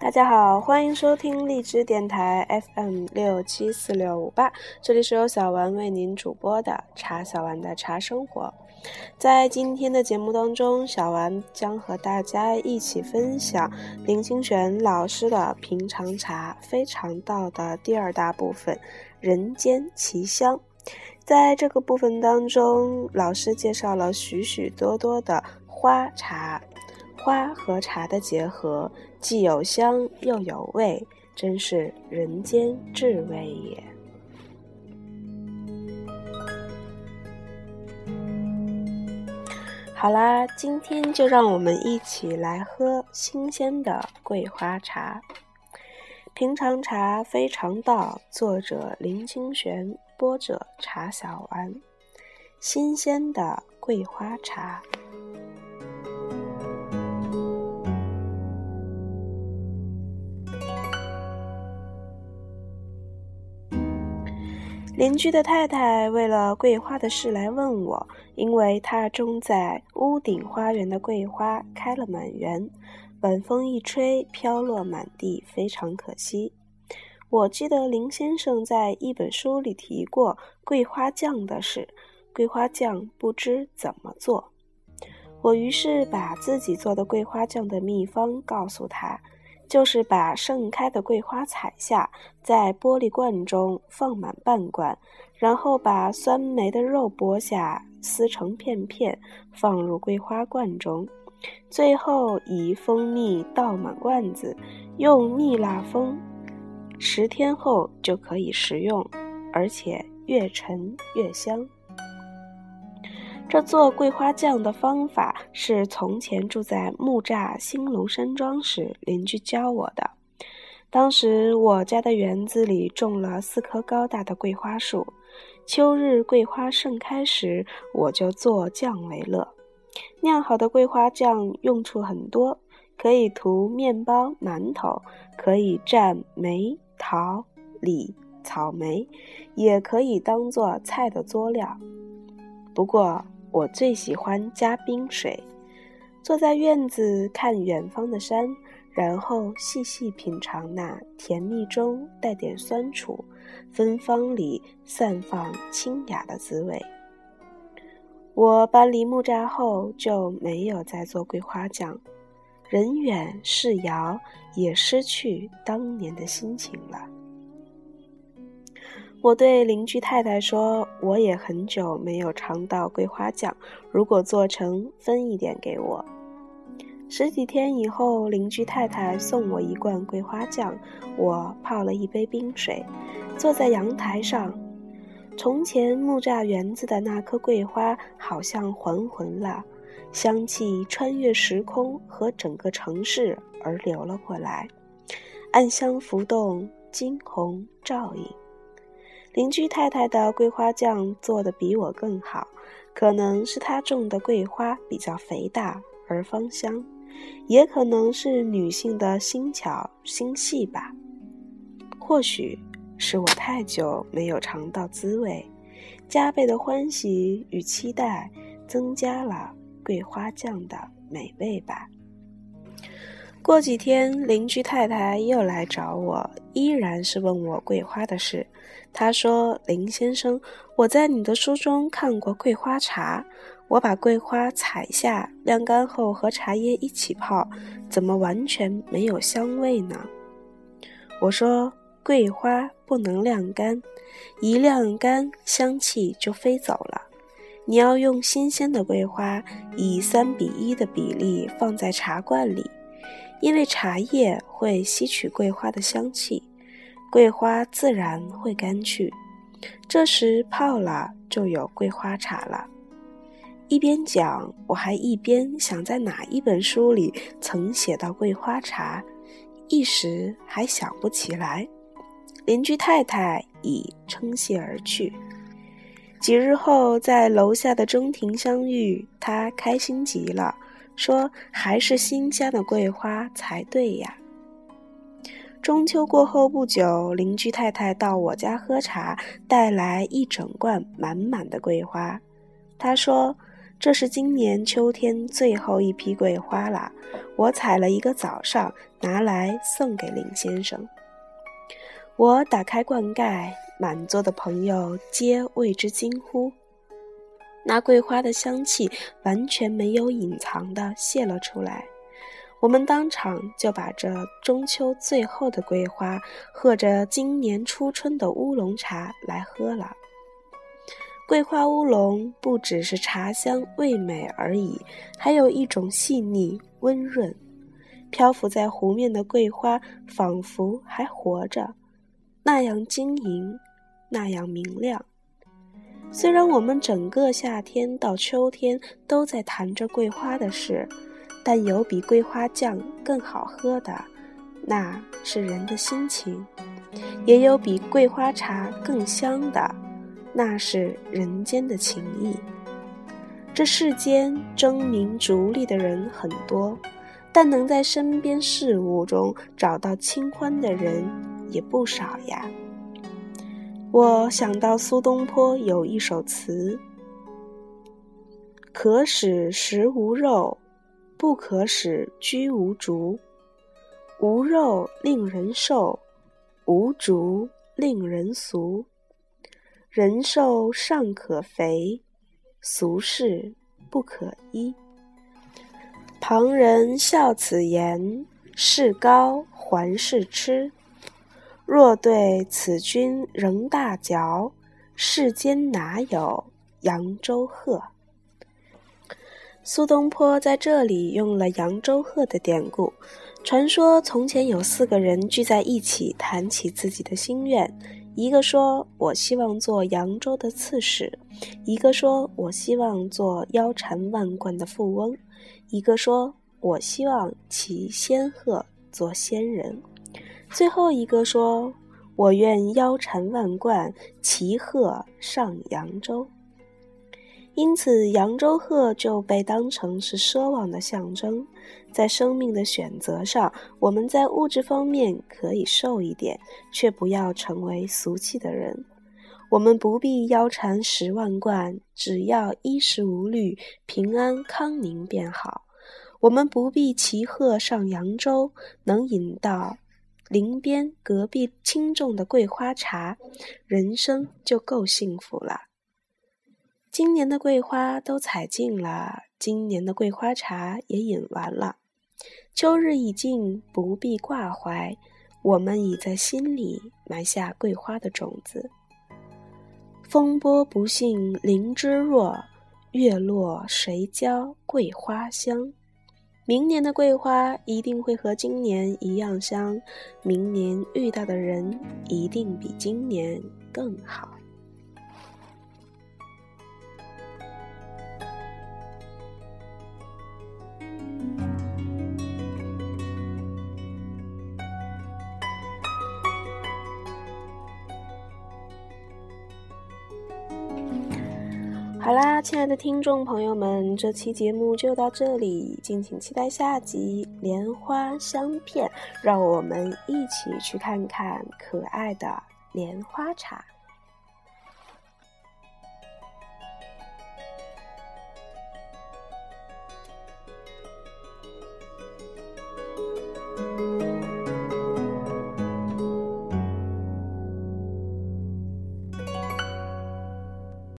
大家好，欢迎收听荔枝电台 FM 六七四六五八，这里是由小丸为您主播的茶小丸的茶生活。在今天的节目当中，小丸将和大家一起分享林清玄老师的《平常茶非常道》的第二大部分“人间奇香”。在这个部分当中，老师介绍了许许多多的花茶。花和茶的结合，既有香又有味，真是人间至味也。好啦，今天就让我们一起来喝新鲜的桂花茶。平常茶非常道，作者林清玄，播者茶小丸。新鲜的桂花茶。邻居的太太为了桂花的事来问我，因为她种在屋顶花园的桂花开了满园，晚风一吹飘落满地，非常可惜。我记得林先生在一本书里提过桂花酱的事，桂花酱不知怎么做。我于是把自己做的桂花酱的秘方告诉他。就是把盛开的桂花采下，在玻璃罐中放满半罐，然后把酸梅的肉剥下，撕成片片，放入桂花罐中，最后以蜂蜜倒满罐子，用蜜蜡封，十天后就可以食用，而且越陈越香。这做桂花酱的方法是从前住在木栅兴隆山庄时邻居教我的。当时我家的园子里种了四棵高大的桂花树，秋日桂花盛开时，我就做酱为乐。酿好的桂花酱用处很多，可以涂面包、馒头，可以蘸梅、桃、李、草莓，也可以当做菜的佐料。不过，我最喜欢加冰水，坐在院子看远方的山，然后细细品尝那甜蜜中带点酸楚、芬芳里散放清雅的滋味。我搬离木栅后就没有再做桂花酱，人远事遥，也失去当年的心情了。我对邻居太太说：“我也很久没有尝到桂花酱，如果做成，分一点给我。”十几天以后，邻居太太送我一罐桂花酱，我泡了一杯冰水，坐在阳台上。从前木栅园子的那棵桂花好像还魂了，香气穿越时空和整个城市而流了过来，暗香浮动，惊鸿照影。邻居太太的桂花酱做的比我更好，可能是她种的桂花比较肥大而芳香，也可能是女性的心巧心细吧。或许是我太久没有尝到滋味，加倍的欢喜与期待增加了桂花酱的美味吧。过几天，邻居太太又来找我，依然是问我桂花的事。她说：“林先生，我在你的书中看过桂花茶，我把桂花采下晾干后和茶叶一起泡，怎么完全没有香味呢？”我说：“桂花不能晾干，一晾干香气就飞走了。你要用新鲜的桂花，以三比一的比例放在茶罐里，因为茶叶会吸取桂花的香气。”桂花自然会干去，这时泡了就有桂花茶了。一边讲，我还一边想在哪一本书里曾写到桂花茶，一时还想不起来。邻居太太已称谢而去。几日后在楼下的中庭相遇，她开心极了，说：“还是新鲜的桂花才对呀。”中秋过后不久，邻居太太到我家喝茶，带来一整罐满满的桂花。她说：“这是今年秋天最后一批桂花了，我采了一个早上，拿来送给林先生。我打开罐盖，满座的朋友皆为之惊呼。那桂花的香气完全没有隐藏的泄了出来，我们当场就把这中秋最后的桂花和着今年初春的乌龙茶来喝了。桂花乌龙不只是茶香味美而已，还有一种细腻温润。漂浮在湖面的桂花仿佛还活着，那样晶莹，那样明亮。虽然我们整个夏天到秋天都在谈着桂花的事，但有比桂花酱更好喝的，那是人的心情；也有比桂花茶更香的。那是人间的情谊。这世间争名逐利的人很多，但能在身边事物中找到清欢的人也不少呀。我想到苏东坡有一首词：“可使食无肉，不可使居无竹。无肉令人瘦，无竹令人俗。”人瘦尚可肥，俗事不可依。旁人笑此言，是高还是痴？若对此君仍大嚼，世间哪有扬州鹤？苏东坡在这里用了扬州鹤的典故。传说从前有四个人聚在一起，谈起自己的心愿。一个说：“我希望做扬州的刺史。”一个说：“我希望做腰缠万贯的富翁。”一个说：“我希望骑仙鹤做仙人。”最后一个说：“我愿腰缠万贯，骑鹤上扬州。”因此，扬州鹤就被当成是奢望的象征。在生命的选择上，我们在物质方面可以瘦一点，却不要成为俗气的人。我们不必腰缠十万贯，只要衣食无虑、平安康宁便好。我们不必骑鹤上扬州，能饮到林边隔壁轻重的桂花茶，人生就够幸福了。今年的桂花都采尽了，今年的桂花茶也饮完了。秋日已尽，不必挂怀，我们已在心里埋下桂花的种子。风波不信菱枝弱，月落谁教桂花香？明年的桂花一定会和今年一样香，明年遇到的人一定比今年更好。好啦，亲爱的听众朋友们，这期节目就到这里，敬请期待下集《莲花香片》，让我们一起去看看可爱的莲花茶。